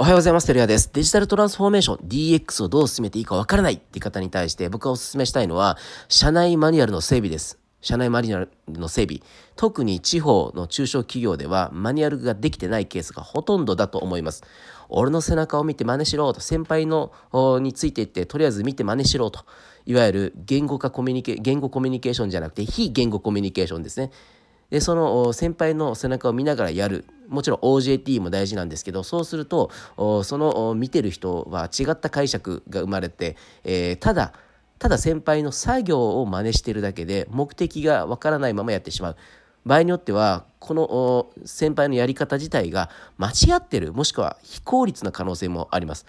おはようございます。テレアです。デジタルトランスフォーメーション DX をどう進めていいかわからないって方に対して僕がお勧めしたいのは、社内マニュアルの整備です。社内マニュアルの整備。特に地方の中小企業ではマニュアルができてないケースがほとんどだと思います。俺の背中を見て真似しろと、先輩のについていってとりあえず見て真似しろと、いわゆる言語化コミュニケ、言語コミュニケーションじゃなくて非言語コミュニケーションですね。でその先輩の背中を見ながらやる。もちろん OJT も大事なんですけどそうするとその見てる人は違った解釈が生まれて、えー、ただただ先輩の作業を真似してるだけで目的がわからないままやってしまう。場合によってはこの先輩のやり方自体が間違ってるもしくは非効率な可能性もあります。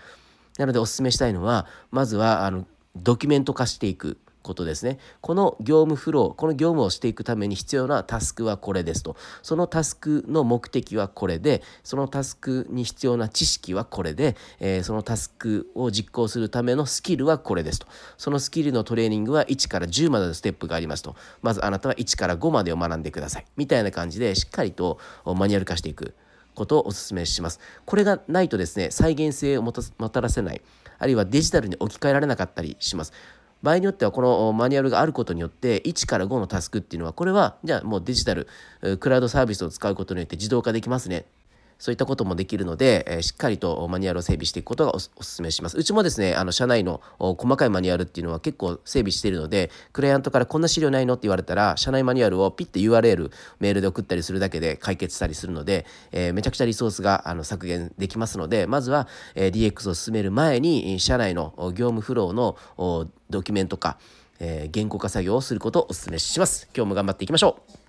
なのでお勧めしたいのはまずはあのドキュメント化していく。ことですね。この業務フロー、この業務をしていくために必要なタスクはこれですと。そのタスクの目的はこれで、そのタスクに必要な知識はこれで、えー、そのタスクを実行するためのスキルはこれですと。そのスキルのトレーニングは1から10までのステップがありますと。まずあなたは1から5までを学んでください。みたいな感じでしっかりとマニュアル化していく。ことをお勧めします。これがないとですね、再現性をもたらせない、あるいはデジタルに置き換えられなかったりします。場合によってはこのマニュアルがあることによって1から5のタスクっていうのはこれはじゃあもうデジタルクラウドサービスを使うことによって自動化できますね。そういったこともできるので、え、しっかりとマニュアルを整備していくことがお勧めします。うちもですね、あの社内の細かいマニュアルっていうのは結構整備しているので、クライアントからこんな資料ないのって言われたら、社内マニュアルをピッて URL メールで送ったりするだけで解決したりするので、えー、めちゃくちゃリソースがあの削減できますので、まずは、え、DX を進める前に、社内の業務フローのドキュメント化、えー、言語化作業をすることをお勧めします。今日も頑張っていきましょう。